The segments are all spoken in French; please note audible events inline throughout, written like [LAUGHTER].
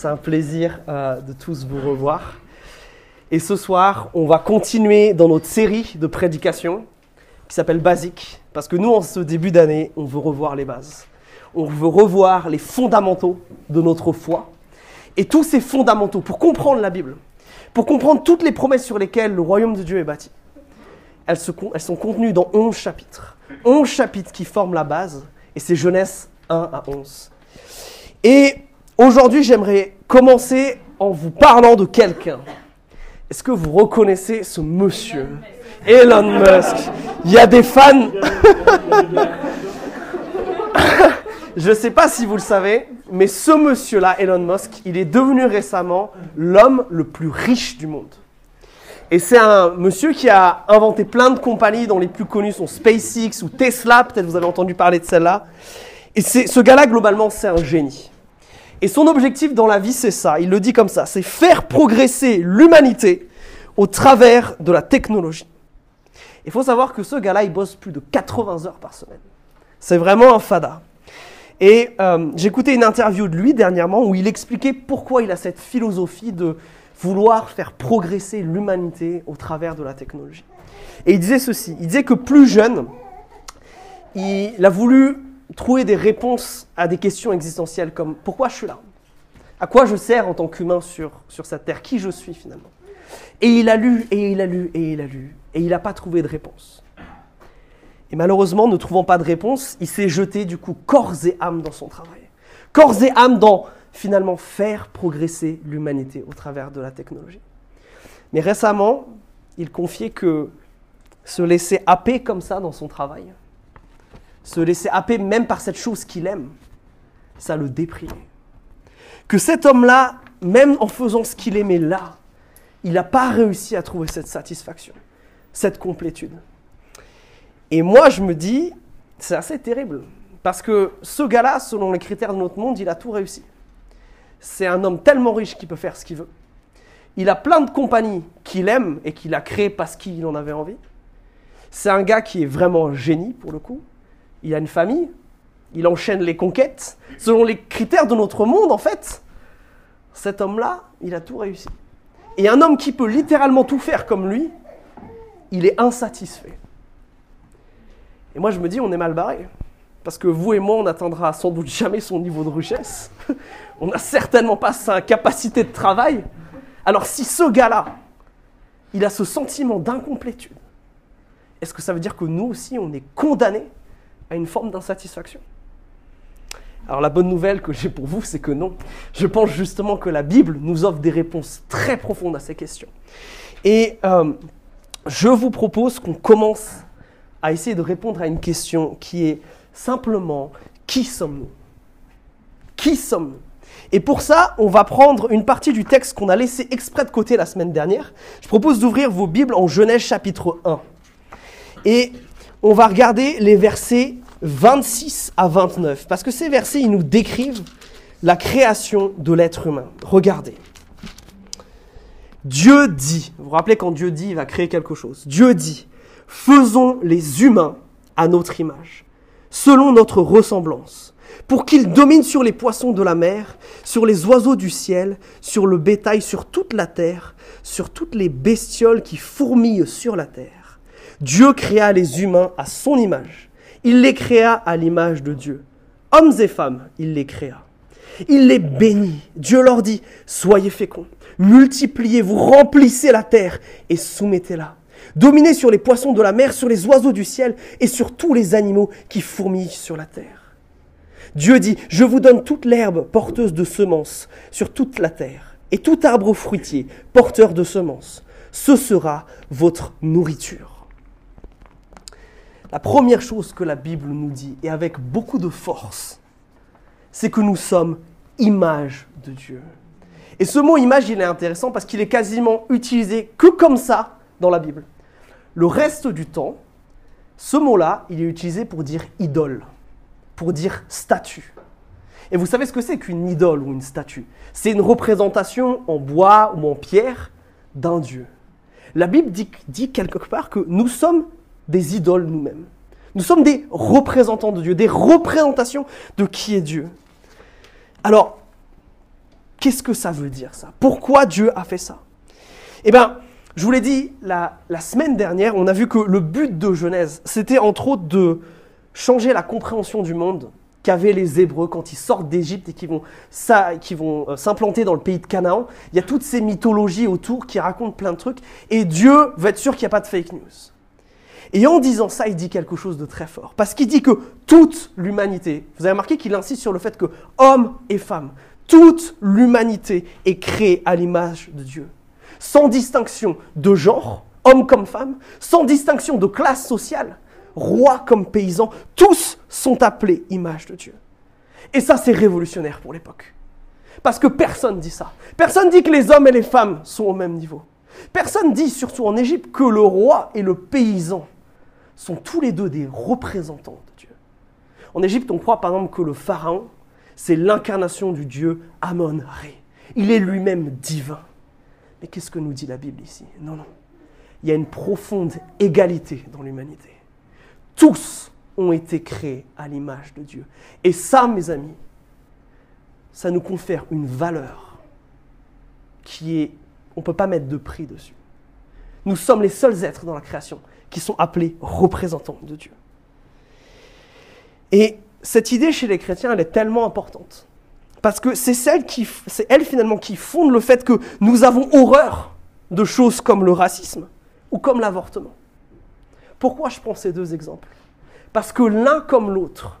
c'est un plaisir euh, de tous vous revoir. Et ce soir, on va continuer dans notre série de prédications qui s'appelle Basique, parce que nous, en ce début d'année, on veut revoir les bases. On veut revoir les fondamentaux de notre foi. Et tous ces fondamentaux, pour comprendre la Bible, pour comprendre toutes les promesses sur lesquelles le royaume de Dieu est bâti, elles, elles sont contenues dans 11 chapitres. 11 chapitres qui forment la base, et c'est Genèse 1 à 11. Et aujourd'hui, j'aimerais commencer en vous parlant de quelqu'un. Est-ce que vous reconnaissez ce monsieur? Elon Musk. Il y a des fans. [LAUGHS] Je ne sais pas si vous le savez, mais ce monsieur-là, Elon Musk, il est devenu récemment l'homme le plus riche du monde. Et c'est un monsieur qui a inventé plein de compagnies dont les plus connues sont SpaceX ou Tesla, peut-être vous avez entendu parler de celle-là. Et ce gars-là, globalement, c'est un génie. Et son objectif dans la vie, c'est ça. Il le dit comme ça. C'est faire progresser l'humanité au travers de la technologie. Il faut savoir que ce gars-là, il bosse plus de 80 heures par semaine. C'est vraiment un fada. Et euh, écouté une interview de lui dernièrement où il expliquait pourquoi il a cette philosophie de vouloir faire progresser l'humanité au travers de la technologie. Et il disait ceci, il disait que plus jeune, il a voulu trouver des réponses à des questions existentielles comme pourquoi je suis là? À quoi je sers en tant qu'humain sur, sur cette terre? Qui je suis finalement? Et il a lu, et il a lu, et il a lu, et il n'a pas trouvé de réponse. Et malheureusement, ne trouvant pas de réponse, il s'est jeté du coup corps et âme dans son travail. Corps et âme dans finalement faire progresser l'humanité au travers de la technologie. Mais récemment, il confiait que se laisser happer comme ça dans son travail, se laisser happer même par cette chose qu'il aime, ça le déprimait. Que cet homme-là, même en faisant ce qu'il aimait là, il n'a pas réussi à trouver cette satisfaction, cette complétude. Et moi, je me dis, c'est assez terrible. Parce que ce gars-là, selon les critères de notre monde, il a tout réussi. C'est un homme tellement riche qu'il peut faire ce qu'il veut. Il a plein de compagnies qu'il aime et qu'il a créées parce qu'il en avait envie. C'est un gars qui est vraiment génie pour le coup il a une famille, il enchaîne les conquêtes. Selon les critères de notre monde, en fait, cet homme-là, il a tout réussi. Et un homme qui peut littéralement tout faire comme lui, il est insatisfait. Et moi, je me dis, on est mal barré. Parce que vous et moi, on n'atteindra sans doute jamais son niveau de richesse. [LAUGHS] On n'a certainement pas sa capacité de travail. Alors si ce gars-là, il a ce sentiment d'incomplétude, est-ce que ça veut dire que nous aussi, on est condamnés à une forme d'insatisfaction. Alors la bonne nouvelle que j'ai pour vous, c'est que non. Je pense justement que la Bible nous offre des réponses très profondes à ces questions. Et euh, je vous propose qu'on commence à essayer de répondre à une question qui est simplement qui sommes-nous? Qui sommes-nous? Et pour ça, on va prendre une partie du texte qu'on a laissé exprès de côté la semaine dernière. Je propose d'ouvrir vos Bibles en Genèse chapitre 1. Et on va regarder les versets 26 à 29, parce que ces versets, ils nous décrivent la création de l'être humain. Regardez. Dieu dit, vous vous rappelez quand Dieu dit, il va créer quelque chose. Dieu dit, faisons les humains à notre image, selon notre ressemblance, pour qu'ils dominent sur les poissons de la mer, sur les oiseaux du ciel, sur le bétail, sur toute la terre, sur toutes les bestioles qui fourmillent sur la terre. Dieu créa les humains à son image. Il les créa à l'image de Dieu. Hommes et femmes, il les créa. Il les bénit. Dieu leur dit, soyez féconds, multipliez-vous, remplissez la terre et soumettez-la. Dominez sur les poissons de la mer, sur les oiseaux du ciel et sur tous les animaux qui fourmillent sur la terre. Dieu dit, je vous donne toute l'herbe porteuse de semences sur toute la terre et tout arbre fruitier porteur de semences. Ce sera votre nourriture. La première chose que la Bible nous dit, et avec beaucoup de force, c'est que nous sommes image de Dieu. Et ce mot image, il est intéressant parce qu'il est quasiment utilisé que comme ça dans la Bible. Le reste du temps, ce mot-là, il est utilisé pour dire idole, pour dire statue. Et vous savez ce que c'est qu'une idole ou une statue? C'est une représentation en bois ou en pierre d'un Dieu. La Bible dit, dit quelque part que nous sommes des idoles nous-mêmes. Nous sommes des représentants de Dieu, des représentations de qui est Dieu. Alors, Qu'est-ce que ça veut dire ça? Pourquoi Dieu a fait ça? Eh bien, je vous l'ai dit la, semaine dernière, on a vu que le but de Genèse, c'était entre autres de changer la compréhension du monde qu'avaient les Hébreux quand ils sortent d'Égypte et qui vont, vont euh, s'implanter dans le pays de Canaan. Il y a toutes ces mythologies autour qui racontent plein de trucs et Dieu veut être sûr qu'il n'y a pas de fake news. Et en disant ça, il dit quelque chose de très fort. Parce qu'il dit que toute l'humanité, vous avez remarqué qu'il insiste sur le fait que hommes et femmes, toute l'humanité est créée à l'image de Dieu. Sans distinction de genre, homme comme femme, sans distinction de classe sociale, roi comme paysan, tous sont appelés image de Dieu. Et ça, c'est révolutionnaire pour l'époque. Parce que personne dit ça. Personne dit que les hommes et les femmes sont au même niveau. Personne dit, surtout en Égypte, que le roi et le paysan sont tous les deux des représentants de Dieu. En Égypte, on croit par exemple que le pharaon, c'est l'incarnation du Dieu Amon-Ré. Il est lui-même divin. Mais qu'est-ce que nous dit la Bible ici? Non, non. Il y a une profonde égalité dans l'humanité. Tous ont été créés à l'image de Dieu. Et ça, mes amis, ça nous confère une valeur qui est, on ne peut pas mettre de prix dessus. Nous sommes les seuls êtres dans la création qui sont appelés représentants de Dieu. Et cette idée chez les chrétiens, elle est tellement importante. Parce que c'est celle qui, c'est elle finalement qui fonde le fait que nous avons horreur de choses comme le racisme ou comme l'avortement. Pourquoi je prends ces deux exemples? Parce que l'un comme l'autre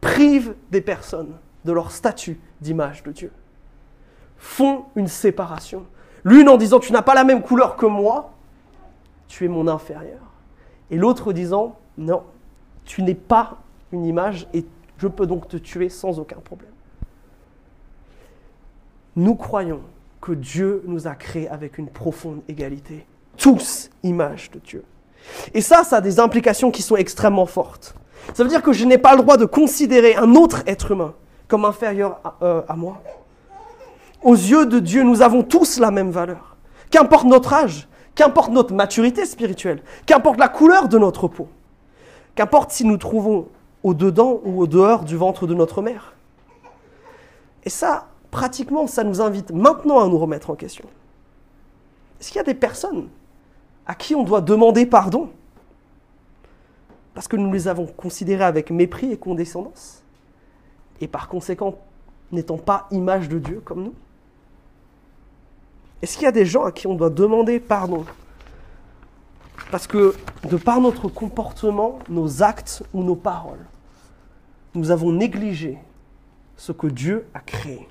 prive des personnes de leur statut d'image de Dieu. Font une séparation. L'une en disant tu n'as pas la même couleur que moi, tu es mon inférieur. Et l'autre disant non, tu n'es pas une image et je peux donc te tuer sans aucun problème. Nous croyons que Dieu nous a créés avec une profonde égalité, tous images de Dieu. Et ça, ça a des implications qui sont extrêmement fortes. Ça veut dire que je n'ai pas le droit de considérer un autre être humain comme inférieur à, euh, à moi. Aux yeux de Dieu, nous avons tous la même valeur. Qu'importe notre âge, qu'importe notre maturité spirituelle, qu'importe la couleur de notre peau, qu'importe si nous trouvons au-dedans ou au dehors du ventre de notre mère. Et ça, pratiquement, ça nous invite maintenant à nous remettre en question. Est-ce qu'il y a des personnes à qui on doit demander pardon parce que nous les avons considérées avec mépris et condescendance et par conséquent n'étant pas image de Dieu comme nous? Est-ce qu'il y a des gens à qui on doit demander pardon? Parce que de par notre comportement, nos actes ou nos paroles, nous avons négligé ce que Dieu a créé.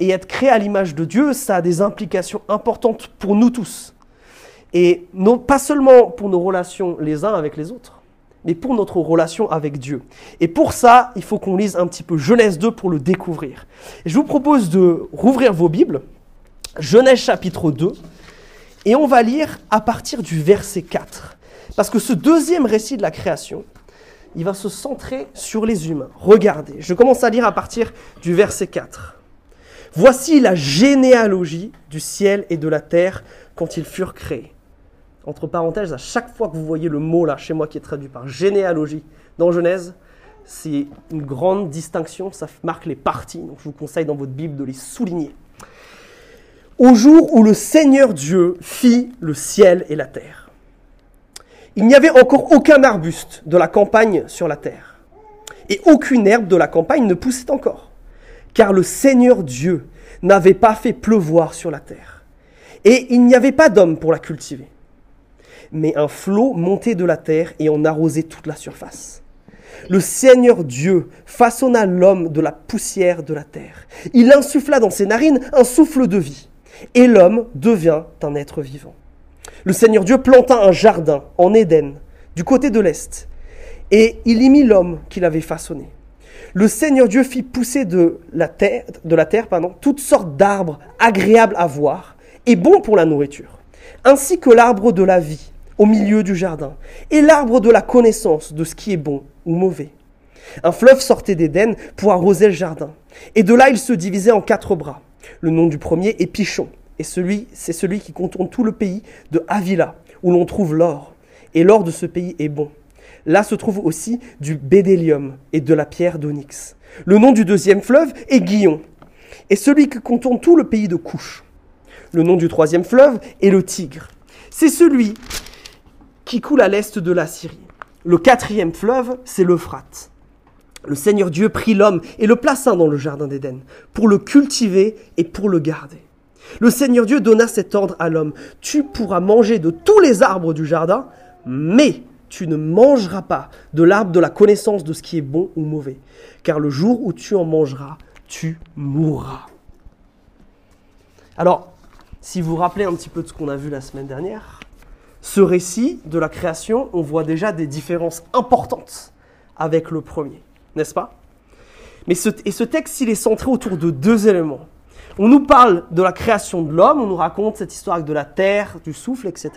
Et être créé à l'image de Dieu, ça a des implications importantes pour nous tous. Et non, pas seulement pour nos relations les uns avec les autres, mais pour notre relation avec Dieu. Et pour ça, il faut qu'on lise un petit peu Genèse 2 pour le découvrir. Je vous propose de rouvrir vos Bibles, Genèse chapitre 2, et on va lire à partir du verset 4. Parce que ce deuxième récit de la création, il va se centrer sur les humains. Regardez, je commence à lire à partir du verset 4. Voici la généalogie du ciel et de la terre quand ils furent créés. Entre parenthèses, à chaque fois que vous voyez le mot là chez moi qui est traduit par généalogie dans Genèse, c'est une grande distinction, ça marque les parties, donc je vous conseille dans votre Bible de les souligner. Au jour où le Seigneur Dieu fit le ciel et la terre il n'y avait encore aucun arbuste de la campagne sur la terre, et aucune herbe de la campagne ne poussait encore, car le Seigneur Dieu n'avait pas fait pleuvoir sur la terre, et il n'y avait pas d'homme pour la cultiver. Mais un flot montait de la terre et en arrosait toute la surface. Le Seigneur Dieu façonna l'homme de la poussière de la terre. Il insuffla dans ses narines un souffle de vie, et l'homme devient un être vivant le Seigneur Dieu planta un jardin en Éden, du côté de l'Est, et il y mit l'homme qu'il avait façonné. Le Seigneur Dieu fit pousser de la terre, de la terre pardon, toutes sortes d'arbres agréables à voir et bons pour la nourriture, ainsi que l'arbre de la vie au milieu du jardin, et l'arbre de la connaissance de ce qui est bon ou mauvais. Un fleuve sortait d'Éden pour arroser le jardin, et de là il se divisait en quatre bras. Le nom du premier est Pichon, et celui, c'est celui qui contourne tout le pays de Avila, où l'on trouve l'or. Et l'or de ce pays est bon. Là se trouve aussi du bédélium et de la pierre d'onyx. Le nom du deuxième fleuve est Guillon. est celui qui contourne tout le pays de Couche. Le nom du troisième fleuve est le Tigre. C'est celui qui coule à l'est de la Syrie. Le quatrième fleuve, c'est l'Euphrate. Le Seigneur Dieu prit l'homme et le plaça dans le jardin d'Éden pour le cultiver et pour le garder. Le Seigneur Dieu donna cet ordre à l'homme. Tu pourras manger de tous les arbres du jardin, mais tu ne mangeras pas de l'arbre de la connaissance de ce qui est bon ou mauvais, car le jour où tu en mangeras, tu mourras. Alors, si vous vous rappelez un petit peu de ce qu'on a vu la semaine dernière, ce récit de la création, on voit déjà des différences importantes avec le premier, n'est-ce pas? Mais ce, Et ce texte, il est centré autour de deux éléments. On nous parle de la création de l'homme, on nous raconte cette histoire de la terre, du souffle, etc.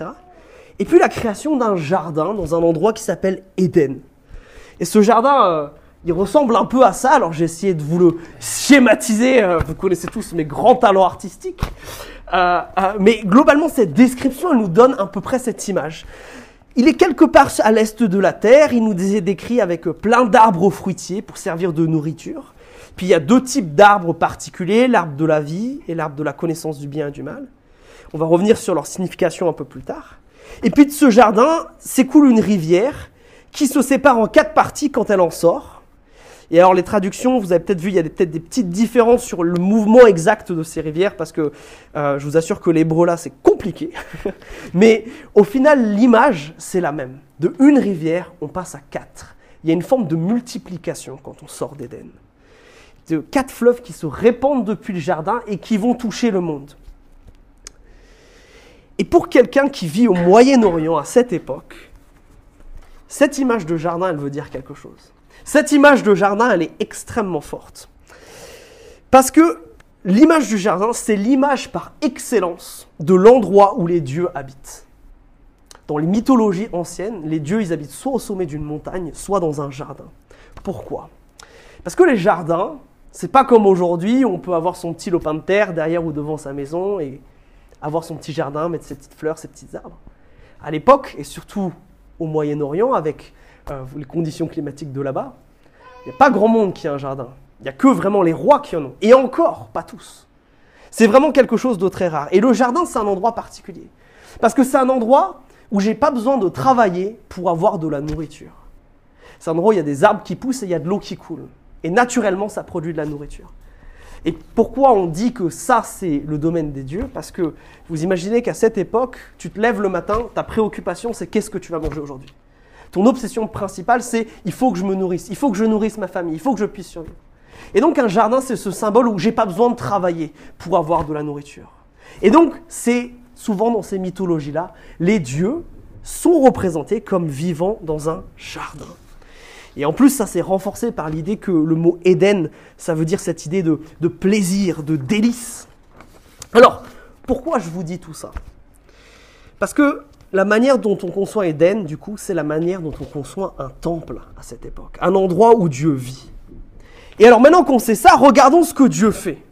Et puis la création d'un jardin dans un endroit qui s'appelle Éden. Et ce jardin, euh, il ressemble un peu à ça. Alors j'ai essayé de vous le schématiser. euh, vous connaissez tous mes grands talents artistiques. Euh, mais globalement, cette description, elle nous donne à peu près cette image. Il est quelque part à l'est de la terre. Il nous est décrit avec plein d'arbres fruitiers pour servir de nourriture. Puis il y a deux types d'arbres particuliers, l'arbre de la vie et l'arbre de la connaissance du bien et du mal. On va revenir sur leur signification un peu plus tard. Et puis de ce jardin s'écoule une rivière qui se sépare en quatre parties quand elle en sort. Et alors les traductions, vous avez peut-être vu, il y a peut-être des petites différences sur le mouvement exact de ces rivières, parce que euh, je vous assure que l'hébreu là, c'est compliqué. [LAUGHS] Mais au final, l'image, c'est la même. De une rivière, on passe à quatre. Il y a une forme de multiplication quand on sort d'Éden. De quatre fleuves qui se répandent depuis le jardin et qui vont toucher le monde. Et pour quelqu'un qui vit au Moyen-Orient à cette époque, cette image de jardin, elle veut dire quelque chose. Cette image de jardin, elle est extrêmement forte. Parce que l'image du jardin, c'est l'image par excellence de l'endroit où les dieux habitent. Dans les mythologies anciennes, les dieux, ils habitent soit au sommet d'une montagne, soit dans un jardin. Pourquoi? Parce que les jardins, c'est pas comme aujourd'hui, on peut avoir son petit lopin de terre derrière ou devant sa maison et avoir son petit jardin, mettre ses petites fleurs, ses petits arbres. À l'époque, et surtout au Moyen-Orient, avec euh, les conditions climatiques de là-bas, il n'y a pas grand monde qui a un jardin. Il n'y a que vraiment les rois qui en ont. Et encore, pas tous. C'est vraiment quelque chose de très rare. Et le jardin, c'est un endroit particulier. Parce que c'est un endroit où j'ai pas besoin de travailler pour avoir de la nourriture. C'est un endroit où il y a des arbres qui poussent et il y a de l'eau qui coule. Et naturellement, ça produit de la nourriture. Et pourquoi on dit que ça, c'est le domaine des dieux? Parce que vous imaginez qu'à cette époque, tu te lèves le matin, ta préoccupation, c'est qu'est-ce que tu vas manger aujourd'hui? Ton obsession principale, c'est il faut que je me nourrisse, il faut que je nourrisse ma famille, il faut que je puisse survivre. Et donc un jardin, c'est ce symbole où j'ai pas besoin de travailler pour avoir de la nourriture. Et donc, c'est souvent dans ces mythologies-là, les dieux sont représentés comme vivant dans un jardin. Et en plus, ça s'est renforcé par l'idée que le mot Éden, ça veut dire cette idée de, de plaisir, de délice. Alors, pourquoi je vous dis tout ça? Parce que la manière dont on conçoit Éden, du coup, c'est la manière dont on conçoit un temple à cette époque, un endroit où Dieu vit. Et alors maintenant qu'on sait ça, regardons ce que Dieu fait.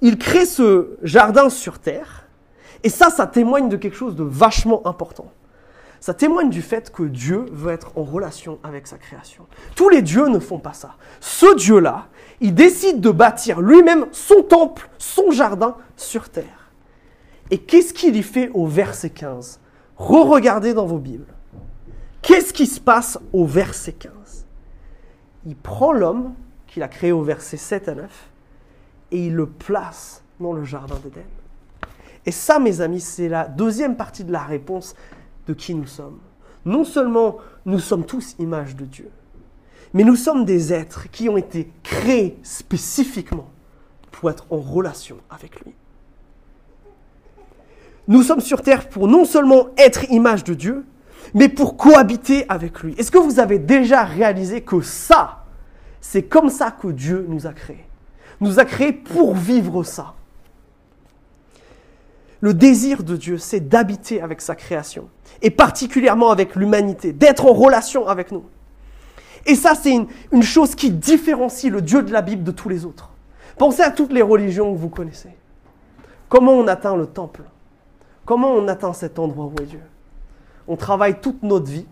Il crée ce jardin sur terre, et ça, ça témoigne de quelque chose de vachement important ça témoigne du fait que Dieu veut être en relation avec sa création. Tous les dieux ne font pas ça. Ce Dieu-là, il décide de bâtir lui-même son temple, son jardin sur terre. Et qu'est-ce qu'il y fait au verset 15 Re-regardez dans vos Bibles. Qu'est-ce qui se passe au verset 15 Il prend l'homme qu'il a créé au verset 7 à 9 et il le place dans le jardin d'Éden. Et ça, mes amis, c'est la deuxième partie de la réponse de qui nous sommes. Non seulement nous sommes tous images de Dieu, mais nous sommes des êtres qui ont été créés spécifiquement pour être en relation avec lui. Nous sommes sur terre pour non seulement être image de Dieu, mais pour cohabiter avec lui. Est-ce que vous avez déjà réalisé que ça, c'est comme ça que Dieu nous a créés? Nous a créés pour vivre ça. Le désir de Dieu, c'est d'habiter avec sa création, et particulièrement avec l'humanité, d'être en relation avec nous. Et ça, c'est une, une, chose qui différencie le Dieu de la Bible de tous les autres. Pensez à toutes les religions que vous connaissez. Comment on atteint le temple? Comment on atteint cet endroit où est Dieu? On travaille toute notre vie,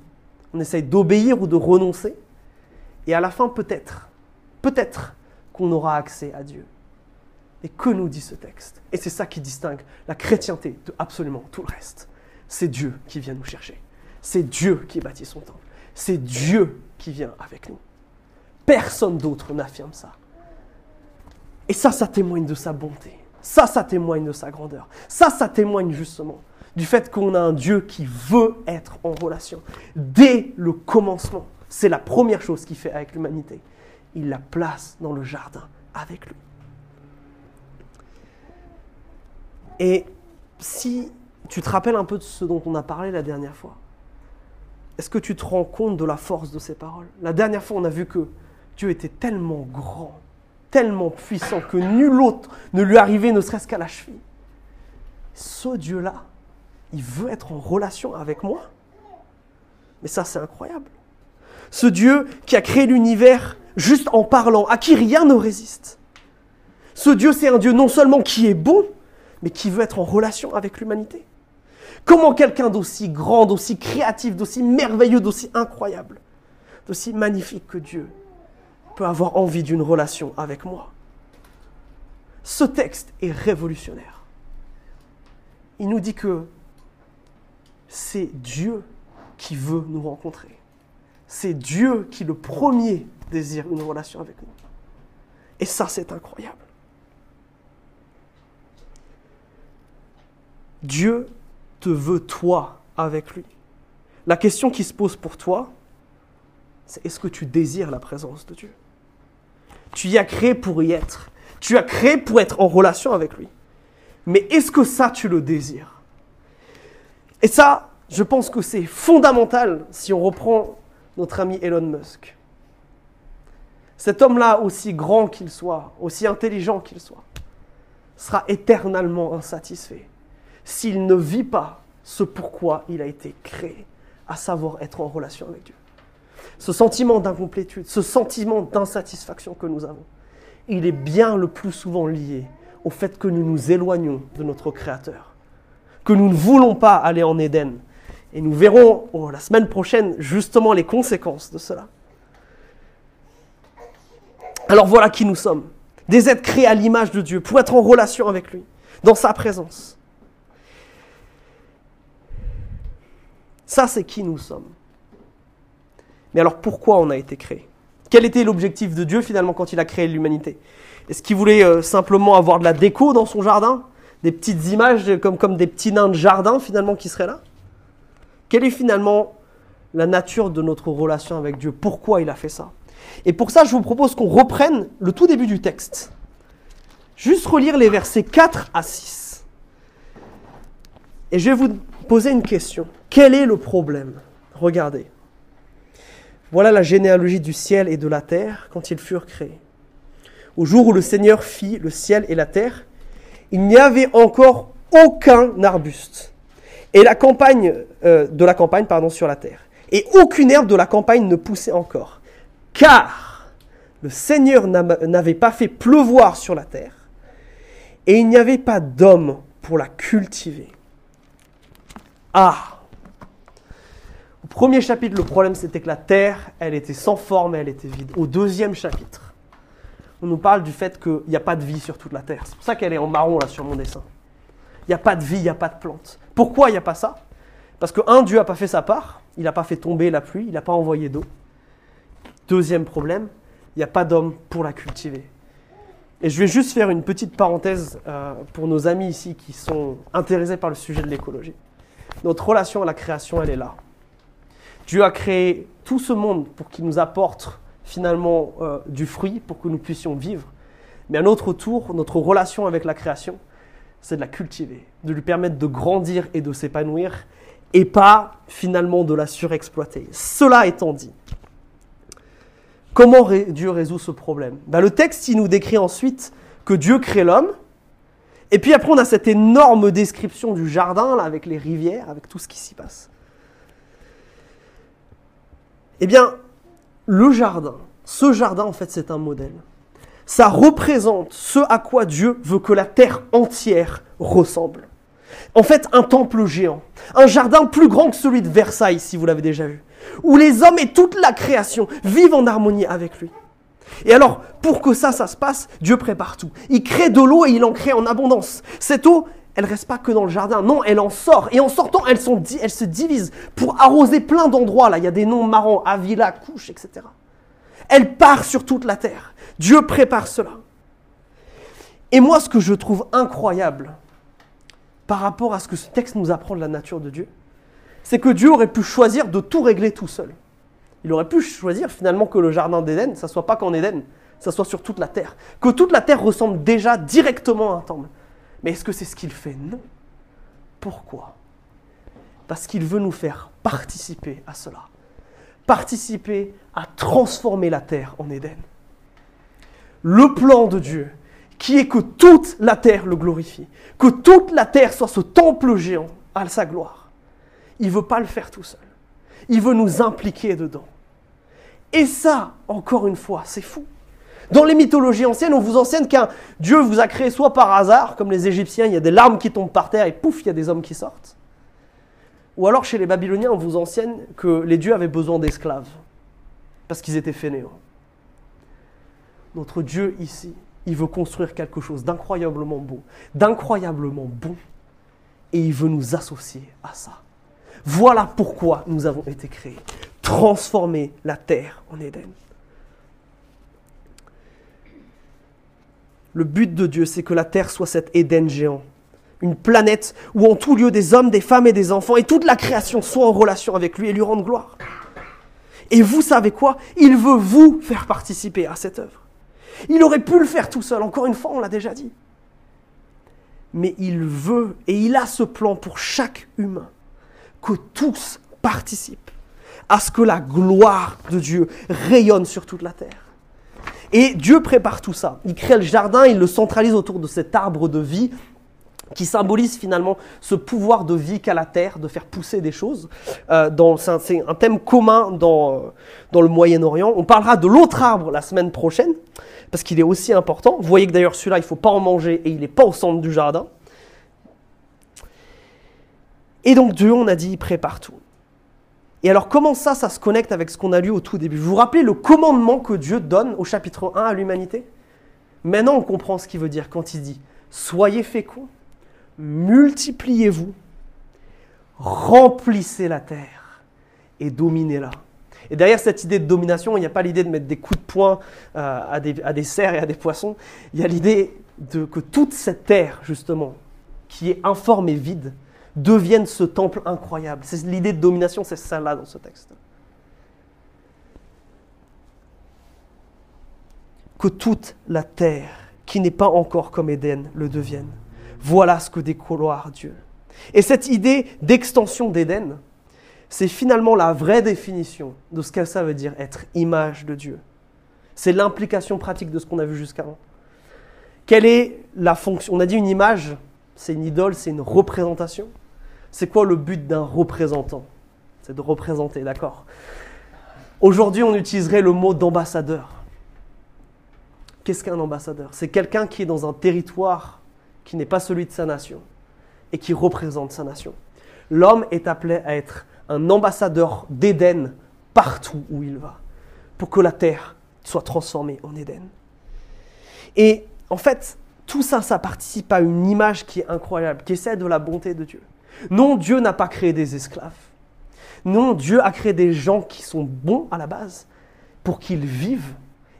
on essaye d'obéir ou de renoncer, et à la fin, peut-être, peut-être qu'on aura accès à Dieu. Et que nous dit ce texte? Et c'est ça qui distingue la chrétienté de absolument tout le reste. C'est Dieu qui vient nous chercher. C'est Dieu qui bâtit son temple. C'est Dieu qui vient avec nous. Personne d'autre n'affirme ça. Et ça, ça témoigne de sa bonté. Ça, ça témoigne de sa grandeur. Ça, ça témoigne justement du fait qu'on a un Dieu qui veut être en relation. Dès le commencement, c'est la première chose qu'il fait avec l'humanité. Il la place dans le jardin avec lui. Et si tu te rappelles un peu de ce dont on a parlé la dernière fois, est-ce que tu te rends compte de la force de ces paroles? La dernière fois, on a vu que Dieu était tellement grand, tellement puissant, que nul autre ne lui arrivait ne serait-ce qu'à la cheville. Ce Dieu-là, il veut être en relation avec moi. Mais ça, c'est incroyable. Ce Dieu qui a créé l'univers juste en parlant, à qui rien ne résiste. Ce Dieu, c'est un Dieu non seulement qui est bon, mais qui veut être en relation avec l'humanité. Comment quelqu'un d'aussi grand, d'aussi créatif, d'aussi merveilleux, d'aussi incroyable, d'aussi magnifique que Dieu peut avoir envie d'une relation avec moi Ce texte est révolutionnaire. Il nous dit que c'est Dieu qui veut nous rencontrer. C'est Dieu qui, le premier, désire une relation avec nous. Et ça, c'est incroyable. Dieu te veut toi avec lui. La question qui se pose pour toi, c'est est-ce que tu désires la présence de Dieu? Tu y as créé pour y être. Tu as créé pour être en relation avec lui. Mais est-ce que ça, tu le désires? Et ça, je pense que c'est fondamental si on reprend notre ami Elon Musk. Cet homme-là, aussi grand qu'il soit, aussi intelligent qu'il soit, sera éternellement insatisfait s'il ne vit pas ce pourquoi il a été créé, à savoir être en relation avec Dieu. Ce sentiment d'incomplétude, ce sentiment d'insatisfaction que nous avons, il est bien le plus souvent lié au fait que nous nous éloignons de notre Créateur, que nous ne voulons pas aller en Éden. Et nous verrons oh, la semaine prochaine justement les conséquences de cela. Alors voilà qui nous sommes, des êtres créés à l'image de Dieu, pour être en relation avec lui, dans sa présence. Ça, c'est qui nous sommes. Mais alors pourquoi on a été créé? Quel était l'objectif de Dieu finalement quand il a créé l'humanité? Est-ce qu'il voulait euh, simplement avoir de la déco dans son jardin? Des petites images comme, comme des petits nains de jardin finalement qui seraient là? Quelle est finalement la nature de notre relation avec Dieu? Pourquoi il a fait ça? Et pour ça, je vous propose qu'on reprenne le tout début du texte. Juste relire les versets 4 à 6. Et je vais vous poser une question. Quel est le problème? Regardez. Voilà la généalogie du ciel et de la terre quand ils furent créés. Au jour où le Seigneur fit le ciel et la terre, il n'y avait encore aucun arbuste. Et la campagne euh, de la campagne pardon sur la terre. Et aucune herbe de la campagne ne poussait encore. Car le Seigneur n'avait pas fait pleuvoir sur la terre. Et il n'y avait pas d'homme pour la cultiver. Ah premier chapitre, le problème c'était que la terre, elle était sans forme elle était vide. Au deuxième chapitre, on nous parle du fait qu'il n'y a pas de vie sur toute la terre. C'est pour ça qu'elle est en marron là sur mon dessin. Il n'y a pas de vie, il n'y a pas de plantes. Pourquoi il n'y a pas ça? Parce que, un, Dieu n'a pas fait sa part, il n'a pas fait tomber la pluie, il n'a pas envoyé d'eau. Deuxième problème, il n'y a pas d'homme pour la cultiver. Et je vais juste faire une petite parenthèse euh, pour nos amis ici qui sont intéressés par le sujet de l'écologie. Notre relation à la création, elle est là. Dieu a créé tout ce monde pour qu'il nous apporte finalement euh, du fruit, pour que nous puissions vivre. Mais à notre tour, notre relation avec la création, c'est de la cultiver, de lui permettre de grandir et de s'épanouir, et pas finalement de la surexploiter. Cela étant dit, comment Dieu résout ce problème? Ben, Le texte, il nous décrit ensuite que Dieu crée l'homme, et puis après, on a cette énorme description du jardin, avec les rivières, avec tout ce qui s'y passe. Eh bien, le jardin, ce jardin, en fait, c'est un modèle. Ça représente ce à quoi Dieu veut que la terre entière ressemble. En fait, un temple géant. Un jardin plus grand que celui de Versailles, si vous l'avez déjà vu. Où les hommes et toute la création vivent en harmonie avec lui. Et alors, pour que ça, ça se passe, Dieu prépare tout. Il crée de l'eau et il en crée en abondance. Cette eau, elle reste pas que dans le jardin. Non, elle en sort. Et en sortant, elle, se divise pour arroser plein d'endroits. Là, il y a des noms marrants, Avila, Couche, etc. Elle part sur toute la terre. Dieu prépare cela. Et moi, ce que je trouve incroyable par rapport à ce que ce texte nous apprend de la nature de Dieu, c'est que Dieu aurait pu choisir de tout régler tout seul. Il aurait pu choisir finalement que le jardin d'Éden, ça soit pas qu'en Éden, ça soit sur toute la terre. Que toute la terre ressemble déjà directement à un temple. Mais est-ce que c'est ce qu'il fait Non. Pourquoi? Parce qu'il veut nous faire participer à cela. Participer à transformer la terre en Éden. Le plan de Dieu, qui est que toute la terre le glorifie, que toute la terre soit ce temple géant à sa gloire. Il ne veut pas le faire tout seul. Il veut nous impliquer dedans. Et ça, encore une fois, c'est fou. Dans les mythologies anciennes, on vous enseigne qu'un Dieu vous a créé soit par hasard, comme les Égyptiens, il y a des larmes qui tombent par terre et pouf, il y a des hommes qui sortent. Ou alors chez les Babyloniens, on vous enseigne que les dieux avaient besoin d'esclaves, parce qu'ils étaient fainéants. Notre Dieu ici, il veut construire quelque chose d'incroyablement beau, d'incroyablement bon, et il veut nous associer à ça. Voilà pourquoi nous avons été créés. Transformer la terre en Éden. Le but de Dieu, c'est que la terre soit cet Éden géant. Une planète où en tout lieu des hommes, des femmes et des enfants et toute la création soient en relation avec lui et lui rendent gloire. Et vous savez quoi? Il veut vous faire participer à cette œuvre. Il aurait pu le faire tout seul, encore une fois, on l'a déjà dit. Mais il veut et il a ce plan pour chaque humain que tous participent à ce que la gloire de Dieu rayonne sur toute la terre. Et Dieu prépare tout ça. Il crée le jardin, il le centralise autour de cet arbre de vie qui symbolise finalement ce pouvoir de vie qu'a la terre, de faire pousser des choses. Euh, c'est un, thème commun dans, euh, dans le Moyen-Orient. On parlera de l'autre arbre la semaine prochaine, parce qu'il est aussi important. Vous voyez que d'ailleurs celui-là, il ne faut pas en manger et il n'est pas au centre du jardin. Et donc Dieu, on a dit, il prépare tout. Et alors comment ça, ça se connecte avec ce qu'on a lu au tout début? Vous vous rappelez le commandement que Dieu donne au chapitre 1 à l'humanité? Maintenant, on comprend ce qu'il veut dire quand il dit Soyez féconds, multipliez-vous, remplissez la terre et dominez-la. Et derrière cette idée de domination, il n'y a pas l'idée de mettre des coups de poing euh, à, des, cerfs et à des poissons. Il y a l'idée que toute cette terre, justement, qui est informe et vide, deviennent ce temple incroyable. C'est l'idée de domination, c'est ça là dans ce texte. Que toute la terre, qui n'est pas encore comme Éden, le devienne. Voilà ce que découloir Dieu. Et cette idée d'extension d'Éden, c'est finalement la vraie définition de ce que ça veut dire être image de Dieu. C'est l'implication pratique de ce qu'on a vu jusqu'avant. Quelle est la fonction? On a dit une image, c'est une idole, c'est une représentation. C'est quoi le but d'un représentant? C'est de représenter, d'accord? Aujourd'hui, on utiliserait le mot d'ambassadeur. Qu'est-ce qu'un ambassadeur? C'est quelqu'un qui est dans un territoire qui n'est pas celui de sa nation et qui représente sa nation. L'homme est appelé à être un ambassadeur d'Éden partout où il va, pour que la terre soit transformée en Éden. Et en fait, tout ça, ça participe à une image qui est incroyable, qui est celle de la bonté de Dieu. Non, Dieu n'a pas créé des esclaves. Non, Dieu a créé des gens qui sont bons à la base pour qu'ils vivent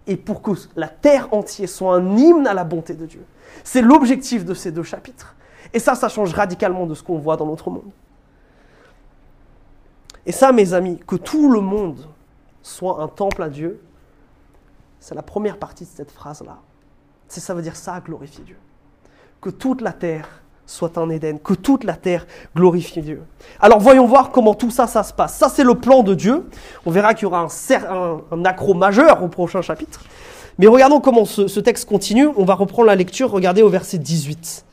et pour que la terre entière soit un hymne à la bonté de Dieu. C'est l'objectif de ces deux chapitres. Et ça, ça change radicalement de ce qu'on voit dans notre monde. Et ça, mes amis, que tout le monde soit un temple à Dieu, c'est la première partie de cette phrase-là. C'est ça veut dire ça, glorifier Dieu. Que toute la terre soit un Éden, que toute la terre glorifie Dieu. Alors voyons voir comment tout ça, ça se passe. Ça, c'est le plan de Dieu. On verra qu'il y aura un, un, accro majeur au prochain chapitre. Mais regardons comment ce, texte continue. On va reprendre la lecture. Regardez au verset 18.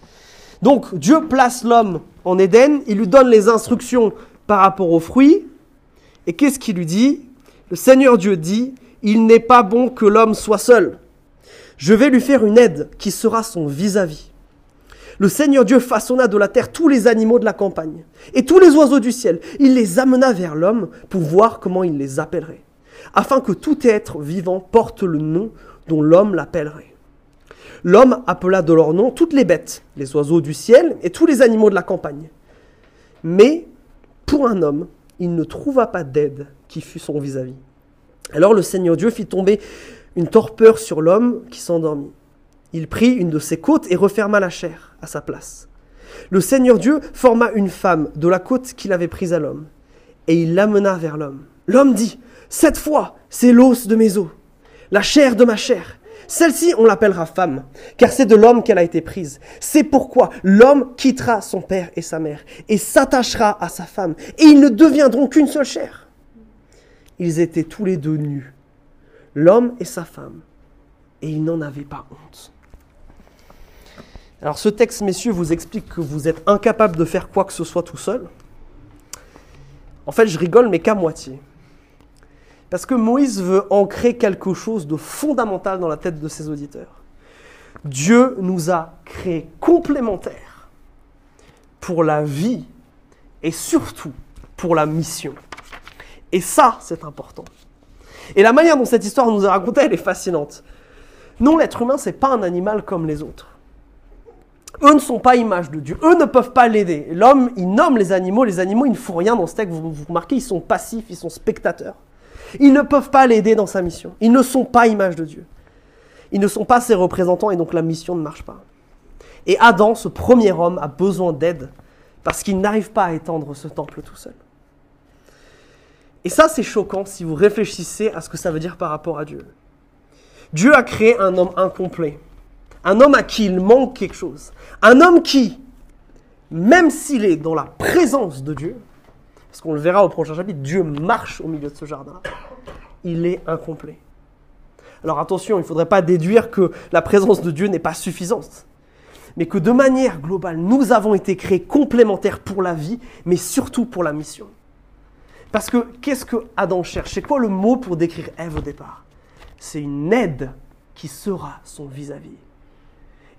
Donc Dieu place l'homme en Éden. Il lui donne les instructions par rapport aux fruits. Et qu'est-ce qu'il lui dit? Le Seigneur Dieu dit, il n'est pas bon que l'homme soit seul. Je vais lui faire une aide qui sera son vis-à-vis. -vis le Seigneur Dieu façonna de la terre tous les animaux de la campagne et tous les oiseaux du ciel. Il les amena vers l'homme pour voir comment il les appellerait. afin que tout être vivant porte le nom dont l'homme l'appellerait. L'homme appela de leur nom toutes les bêtes, les oiseaux du ciel et tous les animaux de la campagne. Mais pour un homme, il ne trouva pas d'aide qui fût son vis-à-vis. Alors le Seigneur Dieu fit tomber une torpeur sur l'homme qui s'endormit. Il prit une de ses côtes et referma la chair à sa place. Le Seigneur Dieu forma une femme de la côte qu'il avait prise à l'homme, et il l'amena vers l'homme. L'homme dit, Cette fois, c'est l'os de mes os, la chair de ma chair. Celle-ci, on l'appellera femme, car c'est de l'homme qu'elle a été prise. C'est pourquoi l'homme quittera son père et sa mère, et s'attachera à sa femme, et ils ne deviendront qu'une seule chair. Ils étaient tous les deux nus, l'homme et sa femme, et ils n'en avaient pas honte. Alors ce texte, messieurs, vous explique que vous êtes incapable de faire quoi que ce soit tout seul. En fait, je rigole, mais qu'à moitié. Parce que Moïse veut ancrer quelque chose de fondamental dans la tête de ses auditeurs. Dieu nous a créés complémentaires pour la vie et surtout pour la mission. Et ça, c'est important. Et la manière dont cette histoire nous est racontée, elle est fascinante. Non, l'être humain, c'est pas un animal comme les autres. Eux ne sont pas image de Dieu. Eux ne peuvent pas l'aider. L'homme, il nomme les animaux. Les animaux, ils ne font rien dans ce texte. Vous, remarquez, ils sont passifs, ils sont spectateurs. Ils ne peuvent pas l'aider dans sa mission. Ils ne sont pas image de Dieu. Ils ne sont pas ses représentants et donc la mission ne marche pas. Et Adam, ce premier homme, a besoin d'aide parce qu'il n'arrive pas à étendre ce temple tout seul. Et ça, c'est choquant si vous réfléchissez à ce que ça veut dire par rapport à Dieu. Dieu a créé un homme incomplet, un homme à qui il manque quelque chose, un homme qui, même s'il est dans la présence de Dieu, parce qu'on le verra au prochain chapitre, Dieu marche au milieu de ce jardin, il est incomplet. Alors attention, il ne faudrait pas déduire que la présence de Dieu n'est pas suffisante, mais que de manière globale, nous avons été créés complémentaires pour la vie, mais surtout pour la mission. Parce que qu'est-ce que Adam cherche? C'est quoi le mot pour décrire Ève au départ? C'est une aide qui sera son vis-à-vis.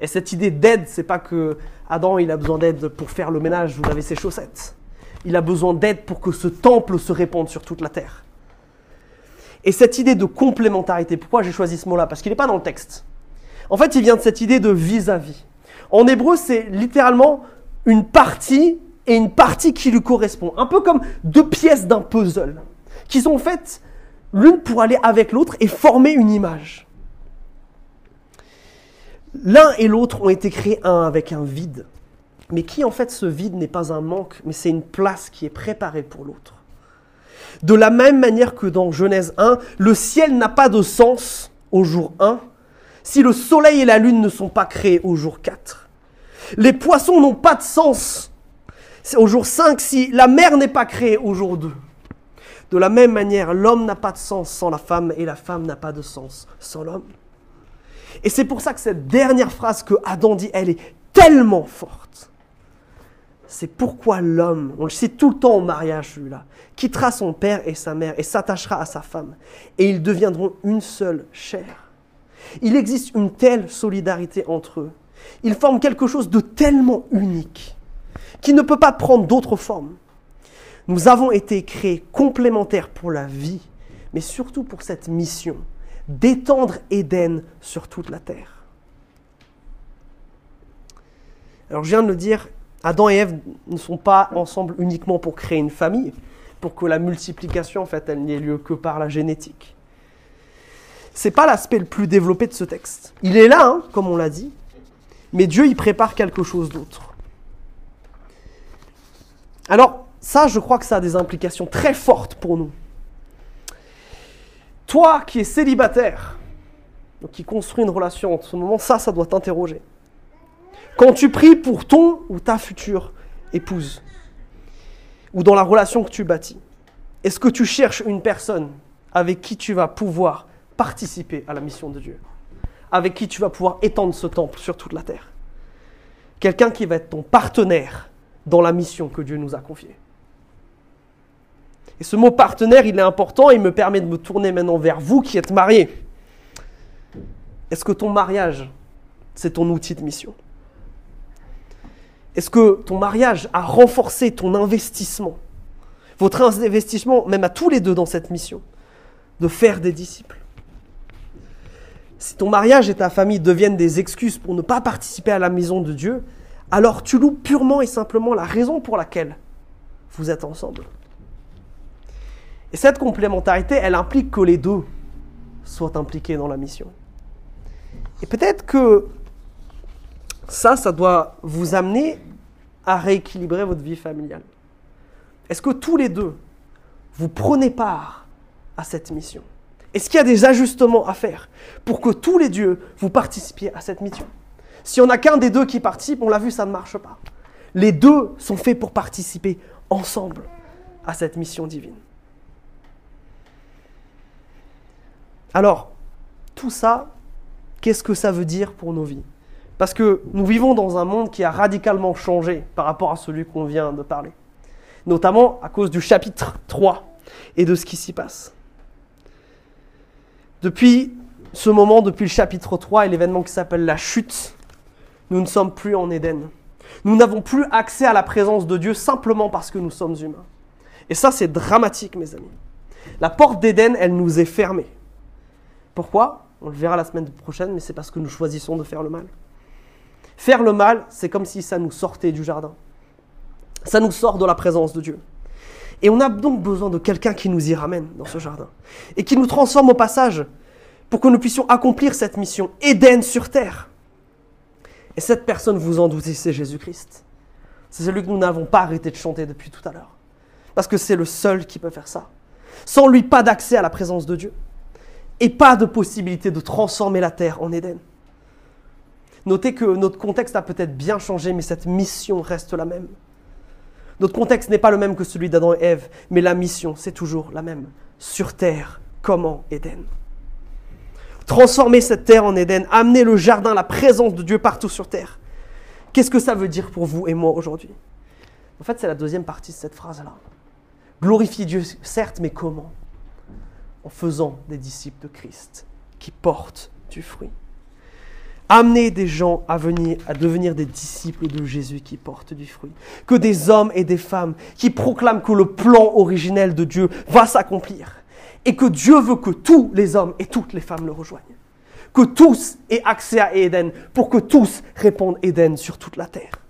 Et cette idée d'aide, c'est pas que Adam il a besoin d'aide pour faire le ménage ou laver ses chaussettes. Il a besoin d'aide pour que ce temple se répande sur toute la terre. Et cette idée de complémentarité, pourquoi j'ai choisi ce mot-là? Parce qu'il n'est pas dans le texte. En fait, il vient de cette idée de vis-à-vis. En hébreu, c'est littéralement une partie et une partie qui lui correspond. Un peu comme deux pièces d'un puzzle, qui sont faites l'une pour aller avec l'autre et former une image. L'un et l'autre ont été créés un avec un vide, mais qui en fait ce vide n'est pas un manque, mais c'est une place qui est préparée pour l'autre. De la même manière que dans Genèse 1, le ciel n'a pas de sens au jour 1 si le soleil et la lune ne sont pas créés au jour 4. Les poissons n'ont pas de sens au jour 5 si la mer n'est pas créée au jour 2. De la même manière, l'homme n'a pas de sens sans la femme et la femme n'a pas de sens sans l'homme. Et c'est pour ça que cette dernière phrase que Adam dit, elle est tellement forte. C'est pourquoi l'homme, on le cite tout le temps au mariage celui-là, quittera son père et sa mère et s'attachera à sa femme, et ils deviendront une seule chair. Il existe une telle solidarité entre eux. Ils forment quelque chose de tellement unique qui ne peut pas prendre d'autres formes. Nous avons été créés complémentaires pour la vie, mais surtout pour cette mission d'étendre Éden sur toute la terre. Alors je viens de le dire, Adam et Ève ne sont pas ensemble uniquement pour créer une famille, pour que la multiplication en fait elle n'ait lieu que par la génétique. C'est pas l'aspect le plus développé de ce texte. Il est là, hein, comme on l'a dit, mais Dieu y prépare quelque chose d'autre. Alors, ça, je crois que ça a des implications très fortes pour nous. Toi qui es célibataire, qui construit une relation en ce moment, ça, ça doit t'interroger. Quand tu pries pour ton ou ta future épouse, ou dans la relation que tu bâtis, est-ce que tu cherches une personne avec qui tu vas pouvoir participer à la mission de Dieu? Avec qui tu vas pouvoir étendre ce temple sur toute la terre? Quelqu'un qui va être ton partenaire dans la mission que Dieu nous a confiée. Et ce mot partenaire, il est important, il me permet de me tourner maintenant vers vous qui êtes mariés. Est-ce que ton mariage, c'est ton outil de mission? Est-ce que ton mariage a renforcé ton investissement? Votre investissement, même à tous les deux dans cette mission de faire des disciples. Si ton mariage et ta famille deviennent des excuses pour ne pas participer à la maison de Dieu, alors tu loues purement et simplement la raison pour laquelle vous êtes ensemble. Et cette complémentarité, elle implique que les deux soient impliqués dans la mission. Et peut-être que ça, ça doit vous amener à rééquilibrer votre vie familiale. Est-ce que tous les deux, vous prenez part à cette mission? Est-ce qu'il y a des ajustements à faire pour que tous les dieux vous participiez à cette mission? Si on n'a qu'un des deux qui participe, on l'a vu, ça ne marche pas. Les deux sont faits pour participer ensemble à cette mission divine. Alors, tout ça, qu'est-ce que ça veut dire pour nos vies? Parce que nous vivons dans un monde qui a radicalement changé par rapport à celui qu'on vient de parler. Notamment à cause du chapitre 3 et de ce qui s'y passe. Depuis ce moment, depuis le chapitre 3 et l'événement qui s'appelle la chute, nous ne sommes plus en Éden. Nous n'avons plus accès à la présence de Dieu simplement parce que nous sommes humains. Et ça, c'est dramatique, mes amis. La porte d'Éden, elle nous est fermée. Pourquoi On le verra la semaine prochaine, mais c'est parce que nous choisissons de faire le mal. Faire le mal, c'est comme si ça nous sortait du jardin. Ça nous sort de la présence de Dieu. Et on a donc besoin de quelqu'un qui nous y ramène dans ce jardin. Et qui nous transforme au passage pour que nous puissions accomplir cette mission Éden sur terre. Et cette personne, vous en doutez, c'est Jésus-Christ. C'est celui que nous n'avons pas arrêté de chanter depuis tout à l'heure. Parce que c'est le seul qui peut faire ça. Sans lui, pas d'accès à la présence de Dieu. Et pas de possibilité de transformer la terre en Éden. Notez que notre contexte a peut-être bien changé, mais cette mission reste la même. Notre contexte n'est pas le même que celui d'Adam et Ève, mais la mission, c'est toujours la même. Sur terre, comme en Éden? Transformer cette terre en Éden, amener le jardin, la présence de Dieu partout sur terre. Qu'est-ce que ça veut dire pour vous et moi aujourd'hui? En fait, c'est la deuxième partie de cette phrase-là. Glorifier Dieu, certes, mais comment? En faisant des disciples de Christ qui portent du fruit. Amener des gens à venir à devenir des disciples de Jésus qui portent du fruit. Que des hommes et des femmes qui proclament que le plan originel de Dieu va s'accomplir et que Dieu veut que tous les hommes et toutes les femmes le rejoignent. Que tous aient accès à Éden pour que tous répondent Éden sur toute la terre.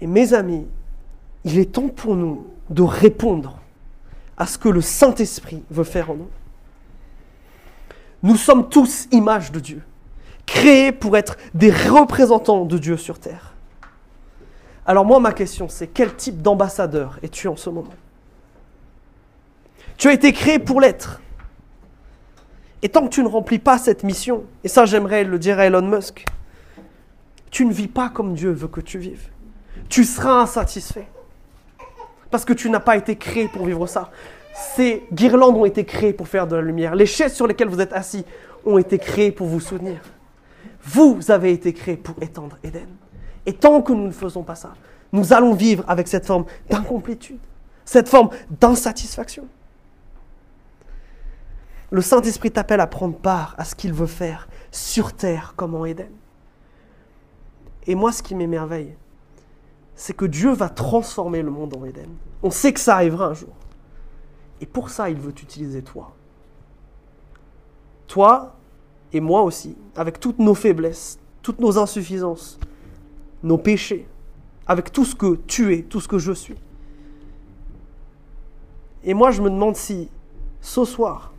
Et mes amis, il est temps pour nous de répondre à ce que le Saint-Esprit veut faire en nous. Nous sommes tous images de Dieu, créés pour être des représentants de Dieu sur terre. Alors moi, ma question, c'est quel type d'ambassadeur es-tu en ce moment? Tu as été créé pour l'être. Et tant que tu ne remplis pas cette mission, et ça j'aimerais le dire à Elon Musk, tu ne vis pas comme Dieu veut que tu vives. Tu seras insatisfait. Parce que tu n'as pas été créé pour vivre ça. Ces guirlandes ont été créées pour faire de la lumière. Les chaises sur lesquelles vous êtes assis ont été créées pour vous soutenir. Vous avez été créé pour étendre Éden. Et tant que nous ne faisons pas ça, nous allons vivre avec cette forme d'incomplétude, cette forme d'insatisfaction. Le Saint-Esprit t'appelle à prendre part à ce qu'il veut faire sur terre comme en Éden. Et moi, ce qui m'émerveille, c'est que Dieu va transformer le monde en Éden. On sait que ça arrivera un jour. Et pour ça, il veut utiliser toi. Toi et moi aussi, avec toutes nos faiblesses, toutes nos insuffisances, nos péchés, avec tout ce que tu es, tout ce que je suis. Et moi, je me demande si ce soir,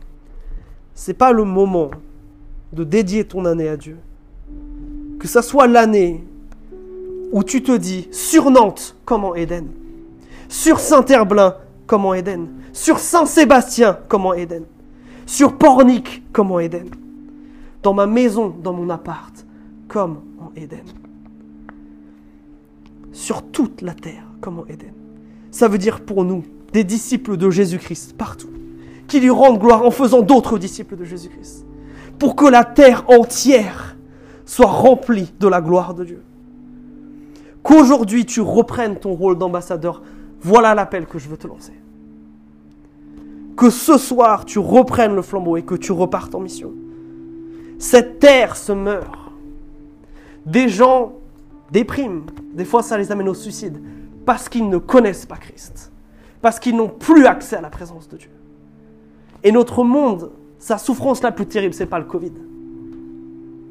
c'est pas le moment de dédier ton année à Dieu. Que ça soit l'année où tu te dis sur Nantes comme en Éden, sur Saint-Herblain comme en Éden, sur Saint-Sébastien comme en Éden, sur Pornic comme en Éden, dans ma maison, dans mon appart comme en Éden, sur toute la terre comme en Éden. Ça veut dire pour nous, des disciples de Jésus-Christ partout qui lui rende gloire en faisant d'autres disciples de Jésus-Christ. Pour que la terre entière soit remplie de la gloire de Dieu. Qu'aujourd'hui tu reprennes ton rôle d'ambassadeur. Voilà l'appel que je veux te lancer. Que ce soir tu reprennes le flambeau et que tu repartes en mission. Cette terre se meurt. Des gens dépriment. Des fois ça les amène au suicide parce qu'ils ne connaissent pas Christ parce qu'ils n'ont plus accès à la présence de Dieu. Et notre monde, sa souffrance la plus terrible, c'est pas le Covid.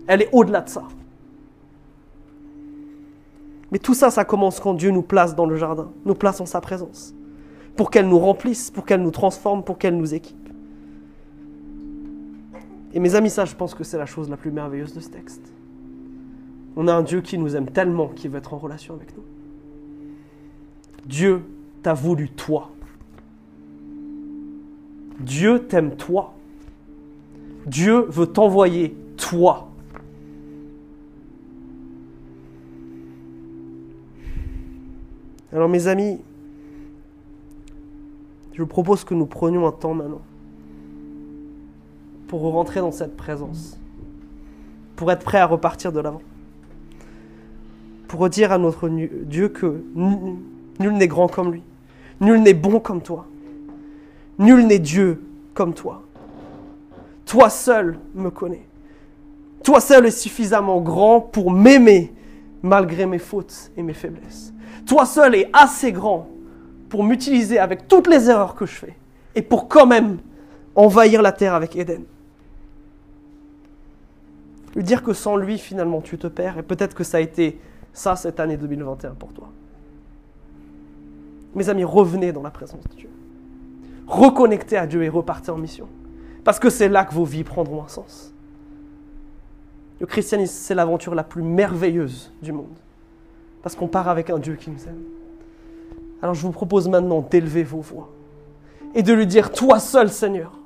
Elle est au-delà de ça. Mais tout ça, ça commence quand Dieu nous place dans le jardin, nous place en sa présence, pour qu'elle nous remplisse, pour qu'elle nous transforme, pour qu'elle nous équipe. Et mes amis, ça, je pense que c'est la chose la plus merveilleuse de ce texte. On a un Dieu qui nous aime tellement, qui veut être en relation avec nous. Dieu t'a voulu toi. Dieu t'aime toi. Dieu veut t'envoyer toi. Alors mes amis, je vous propose que nous prenions un temps maintenant pour rentrer dans cette présence, pour être prêt à repartir de l'avant, pour redire à notre Dieu que nul n'est grand comme lui, nul n'est bon comme toi, nul n'est Dieu comme toi. Toi seul me connais. Toi seul es suffisamment grand pour m'aimer malgré mes fautes et mes faiblesses. Toi seul es assez grand pour m'utiliser avec toutes les erreurs que je fais et pour quand même envahir la terre avec Éden. Lui dire que sans lui, finalement, tu te perds et peut-être que ça a été ça cette année 2021 pour toi. Mes amis, revenez dans la présence de Dieu. Reconnectez à Dieu et repartez en mission. Parce que c'est là que vos vies prendront un sens. Le christianisme, c'est l'aventure la plus merveilleuse du monde. Parce qu'on part avec un Dieu qui nous aime. Alors je vous propose maintenant d'élever vos voix et de lui dire, toi seul Seigneur,